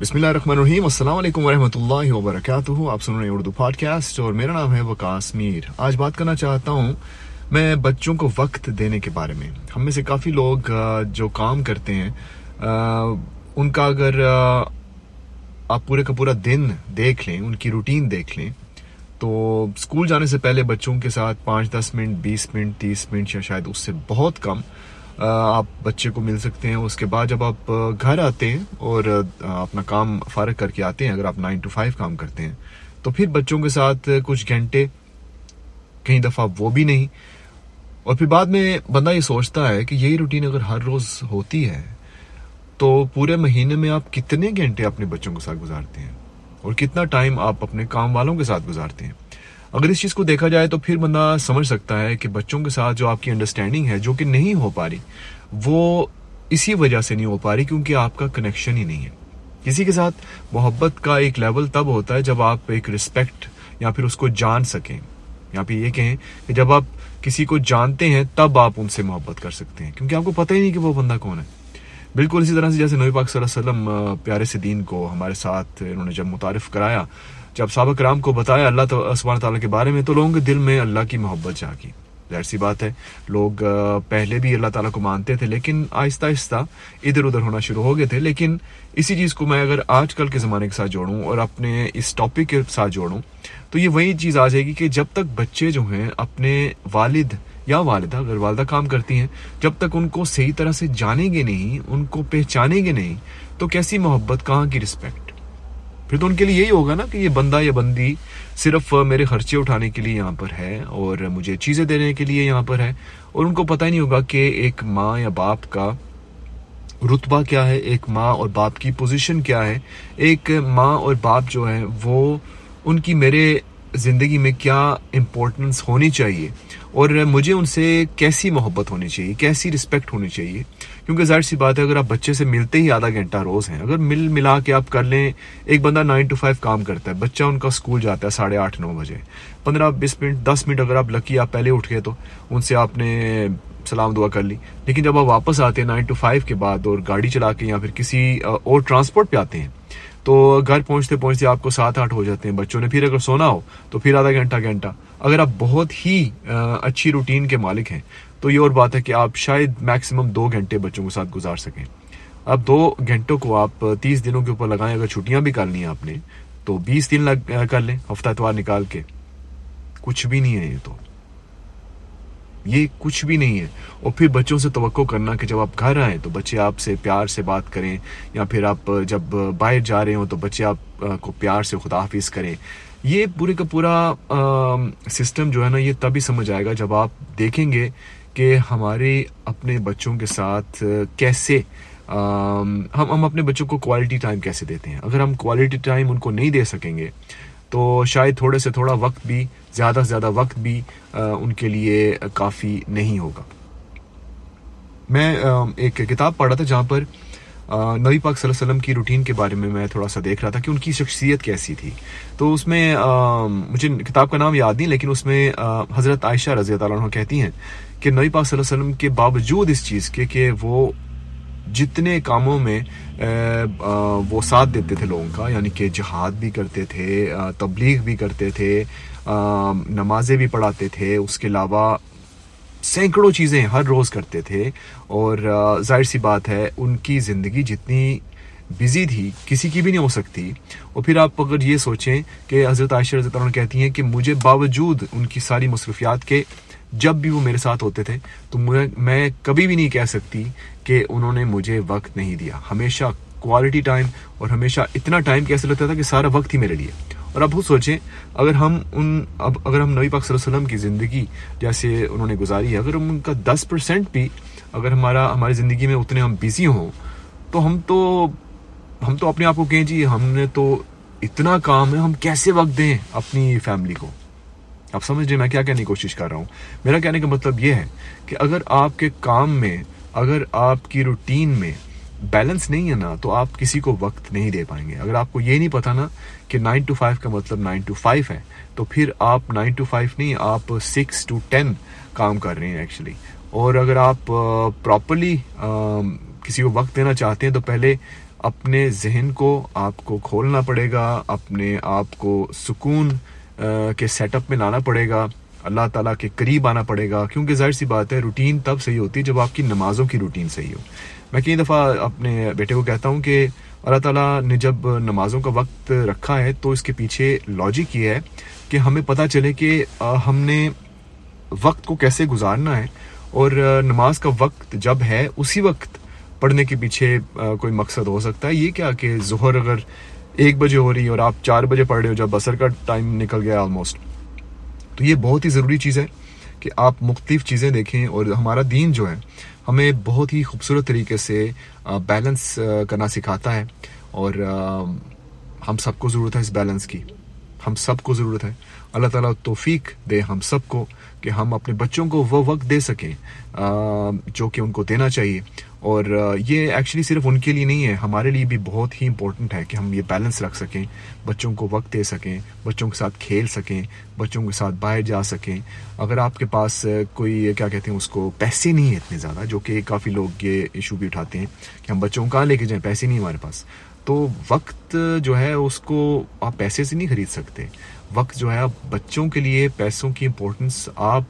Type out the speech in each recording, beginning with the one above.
بسم اللہ الرحمن الرحیم، السلام علیکم ورحمۃ اللہ وبرکاتہ۔ آپ سن رہے ہیں اردو پوڈ کاسٹ اور میرا نام ہے وکاس میر آج بات کرنا چاہتا ہوں میں بچوں کو وقت دینے کے بارے میں۔ ہم میں سے کافی لوگ جو کام کرتے ہیں ان کا اگر آپ پورے کا پورا دن دیکھ لیں، ان کی روٹین دیکھ لیں، تو اسکول جانے سے پہلے بچوں کے ساتھ پانچ دس منٹ، بیس منٹ، تیس منٹ یا شاید اس سے بہت کم آپ بچے کو مل سکتے ہیں۔ اس کے بعد جب آپ گھر آتے ہیں اور اپنا کام فارغ کر کے آتے ہیں، اگر آپ نائن ٹو فائیو کام کرتے ہیں، تو پھر بچوں کے ساتھ کچھ گھنٹے، کئی دفعہ وہ بھی نہیں۔ اور پھر بعد میں بندہ یہ سوچتا ہے کہ یہی روٹین اگر ہر روز ہوتی ہے، تو پورے مہینے میں آپ کتنے گھنٹے اپنے بچوں کے ساتھ گزارتے ہیں؟ اور کتنا ٹائم آپ اپنے کام والوں کے ساتھ گزارتے ہیں؟ اگر اس چیز کو دیکھا جائے تو پھر بندہ سمجھ سکتا ہے کہ بچوں کے ساتھ جو آپ کی انڈرسٹینڈنگ ہے جو کہ نہیں ہو پا رہی، وہ اسی وجہ سے نہیں ہو پا رہی کیونکہ آپ کا کنیکشن ہی نہیں ہے۔ کسی کے ساتھ محبت کا ایک لیول تب ہوتا ہے جب آپ ایک رسپیکٹ یا پھر اس کو جان سکیں۔ یا پھر یہ کہیں کہ جب آپ کسی کو جانتے ہیں تب آپ ان سے محبت کر سکتے ہیں، کیونکہ آپ کو پتہ ہی نہیں کہ وہ بندہ کون ہے۔ بالکل اسی طرح سے جیسے نبی پاک صلی اللہ علیہ وسلم پیارے سے دین کو ہمارے ساتھ انہوں نے جب متعارف کرایا، جب سابق رام کو بتایا اللہ سبحانہ تعالیٰ کے بارے میں، تو لوگوں کے دل میں اللہ کی محبت جاگی۔ ظاہر سی بات ہے، لوگ پہلے بھی اللہ تعالیٰ کو مانتے تھے، لیکن آہستہ آہستہ ادھر ادھر ہونا شروع ہو گئے تھے۔ لیکن اسی چیز کو میں اگر آج کل کے زمانے کے ساتھ جوڑوں اور اپنے اس ٹاپک کے ساتھ جوڑوں تو یہ وہی چیز آ جائے گی کہ جب تک بچے جو ہیں اپنے والد یا والدہ اگر والدہ کام کرتی ہیں، جب تک ان کو صحیح طرح سے جانیں گے نہیں، ان کو پہچانیں گے نہیں، تو کیسی محبت، کہاں کی رسپیکٹ پھر تو ان کے لیے یہی ہوگا نا کہ یہ بندہ یا بندی صرف میرے خرچے اٹھانے کے لیے یہاں پر ہے اور مجھے چیزیں دینے کے لیے یہاں پر ہے اور ان کو پتہ ہی نہیں ہوگا کہ ایک ماں یا باپ کا رتبہ کیا ہے، ایک ماں اور باپ کی پوزیشن کیا ہے، ایک ماں اور باپ جو ہے وہ ان کی میرے زندگی میں کیا امپورٹنس ہونی چاہیے؟ اور مجھے ان سے کیسی محبت ہونی چاہیے؟ کیسی رسپیکٹ ہونی چاہیے؟ کیونکہ ظاہر سی بات ہے، اگر آپ بچے سے ملتے ہی آدھا گھنٹہ روز ہیں، اگر مل ملا کے آپ کر لیں، ایک بندہ نائن ٹو فائیو کام کرتا ہے، بچہ ان کا اسکول جاتا ہے ساڑھے آٹھ نو بجے، پندرہ بیس منٹ، دس منٹ اگر آپ لکی آپ پہلے اٹھ گئے تو ان سے آپ نے سلام دعا کر لی۔ لیکن جب آپ واپس آتے ہیں نائن ٹو فائیو کے بعد اور گاڑی چلا کے یا پھر کسی اور ٹرانسپورٹ پہ آتے ہیں تو گھر پہنچتے پہنچتے آپ کو سات آٹھ ہو جاتے ہیں بچوں نے۔ پھر اگر سونا ہو تو پھر آدھا گھنٹہ گھنٹہ۔ اگر آپ بہت ہی اچھی روٹین کے مالک ہیں تو یہ اور بات ہے کہ آپ شاید میکسیمم دو گھنٹے بچوں کے ساتھ گزار سکیں۔ اب دو گھنٹوں کو آپ تیس دنوں کے اوپر لگائیں، اگر چھٹیاں بھی کر لی ہیں آپ نے تو بیس دن لگ کر لیں، ہفتہ اتوار نکال کے۔ کچھ بھی نہیں ہے یہ تو۔ یہ کچھ بھی نہیں ہے۔ اور پھر بچوں سے توقع کرنا کہ جب آپ گھر آئیں تو بچے آپ سے پیار سے بات کریں، یا پھر آپ جب باہر جا رہے ہوں تو بچے آپ کو پیار سے خدا حافظ کریں۔ یہ پورے کا پورا سسٹم جو ہے نا، یہ تبھی سمجھ آئے گا جب آپ دیکھیں گے کہ ہمارے اپنے بچوں کے ساتھ کیسے ہم ہم اپنے بچوں کو کوالٹی ٹائم کیسے دیتے ہیں۔ اگر ہم کوالٹی ٹائم ان کو نہیں دے سکیں گے تو شاید تھوڑے سے تھوڑا وقت بھی، زیادہ سے زیادہ وقت بھی ان کے لیے کافی نہیں ہوگا۔ میں ایک کتاب پڑھ رہا تھا جہاں پر نبی پاک صلی اللہ علیہ وسلم کی روٹین کے بارے میں میں تھوڑا سا دیکھ رہا تھا کہ ان کی شخصیت کیسی تھی۔ تو اس میں مجھے کتاب کا نام یاد نہیں، لیکن اس میں حضرت عائشہ رضی اللہ عنہ کہتی ہیں کہ نبی پاک صلی اللہ علیہ وسلم کے باوجود اس چیز کے کہ وہ جتنے کاموں میں وہ ساتھ دیتے تھے لوگوں کا یعنی کہ جہاد بھی کرتے تھے تبلیغ بھی کرتے تھے نمازیں بھی پڑھاتے تھے، اس کے علاوہ سینکڑوں چیزیں ہر روز کرتے تھے۔ اور ظاہر سی بات ہے، ان کی زندگی جتنی بزی تھی، کسی کی بھی نہیں ہو سکتی۔ اور پھر آپ اگر یہ سوچیں کہ حضرت عائشہ رضی اللہ عنہ کہتی ہیں کہ مجھے باوجود ان کی ساری مصروفیات کے جب بھی وہ میرے ساتھ ہوتے تھے، تو میں کبھی بھی نہیں کہہ سکتی کہ انہوں نے مجھے وقت نہیں دیا۔ ہمیشہ کوالٹی ٹائم اور ہمیشہ اتنا ٹائم کیسے لگتا تھا کہ سارا وقت ہی میرے لیے۔ اور اب خود سوچیں، اگر ہم ان اب اگر ہم نبی پاک صلی اللہ علیہ وسلم کی زندگی جیسے انہوں نے گزاری ہے، اگر ہم ان کا دس پرسینٹ بھی اگر ہمارا ہماری زندگی میں اتنے ہم بزی ہوں، تو ہم تو ہم تو اپنے آپ کو کہیں جی ہم نے تو اتنا کام ہے، ہم کیسے وقت دیں اپنی فیملی کو؟ آپ سمجھ جی، میں کیا کہنے کی کوشش کر رہا ہوں؟ میرا کہنے کا مطلب یہ ہے کہ اگر آپ کے کام میں، اگر آپ کی روٹین میں بیلنس نہیں ہے نا، تو آپ کسی کو وقت نہیں دے پائیں گے۔ اگر آپ کو یہ نہیں پتا نا کہ نائن ٹو فائیو کا مطلب نائن ٹو فائیو ہے، تو پھر آپ نائن ٹو فائیو نہیں، آپ سکس ٹو ٹین کام کر رہے ہیں ایکچولی اور اگر آپ پراپرلی کسی کو وقت دینا چاہتے ہیں، تو پہلے اپنے ذہن کو آپ کو کھولنا پڑے گا، اپنے آپ کو سکون کے سیٹ اپ میں لانا پڑے گا، اللہ تعالیٰ کے قریب آنا پڑے گا، کیونکہ ظاہر سی بات ہے روٹین تب صحیح ہوتی ہے جب آپ کی نمازوں کی روٹین صحیح ہو۔ میں کئی دفعہ اپنے بیٹے کو کہتا ہوں کہ اللہ تعالیٰ نے جب نمازوں کا وقت رکھا ہے تو اس کے پیچھے لاجک یہ ہے کہ ہمیں پتہ چلے کہ ہم نے وقت کو کیسے گزارنا ہے۔ اور نماز کا وقت جب ہے، اسی وقت پڑھنے کے پیچھے کوئی مقصد ہو سکتا ہے۔ یہ کیا کہ ظہر اگر ایک بجے ہو رہی ہے اور آپ چار بجے پڑھ رہے ہو جب بسر کا ٹائم نکل گیا آلموسٹ تو یہ بہت ہی ضروری چیز ہے کہ آپ مختلف چیزیں دیکھیں اور ہمارا دین جو ہے ہمیں بہت ہی خوبصورت طریقے سے بیلنس کرنا سکھاتا ہے اور ہم سب کو ضرورت ہے اس بیلنس کی. ہم سب کو ضرورت ہے. اللہ تعالیٰ توفیق دے ہم سب کو کہ ہم اپنے بچوں کو وہ وقت دے سکیں جو کہ ان کو دینا چاہیے۔ اور یہ ایکچولی صرف ان کے لیے نہیں ہے، ہمارے لیے بھی بہت ہی امپورٹنٹ ہے کہ ہم یہ بیلنس رکھ سکیں، بچوں کو وقت دے سکیں، بچوں کے ساتھ کھیل سکیں، بچوں کے ساتھ باہر جا سکیں۔ اگر آپ کے پاس کوئی، کیا کہتے ہیں اس کو، پیسے نہیں ہیں اتنے زیادہ، جو کہ کافی لوگ یہ ایشو بھی اٹھاتے ہیں کہ ہم بچوں کو کہاں لے کے جائیں، پیسے نہیں ہمارے پاس۔ تو وقت جو ہے، اس کو آپ پیسے سے نہیں خرید سکتے۔ وقت جو ہے، آپ بچوں کے لیے پیسوں کی امپورٹنس آپ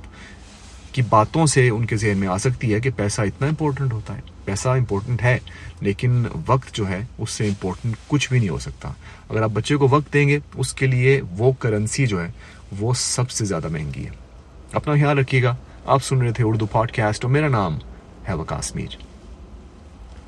کی باتوں سے ان کے ذہن میں آ سکتی ہے کہ پیسہ اتنا امپورٹنٹ ہوتا ہے۔ پیسہ امپورٹنٹ ہے، لیکن وقت جو ہے، اس سے امپورٹنٹ کچھ بھی نہیں ہو سکتا۔ اگر آپ بچے کو وقت دیں گے، اس کے لیے وہ کرنسی جو ہے، وہ سب سے زیادہ مہنگی ہے۔ اپنا خیال رکھیے گا۔ آپ سن رہے تھے اردو پوڈ کاسٹ اور میرا نام ہے وکاس میر۔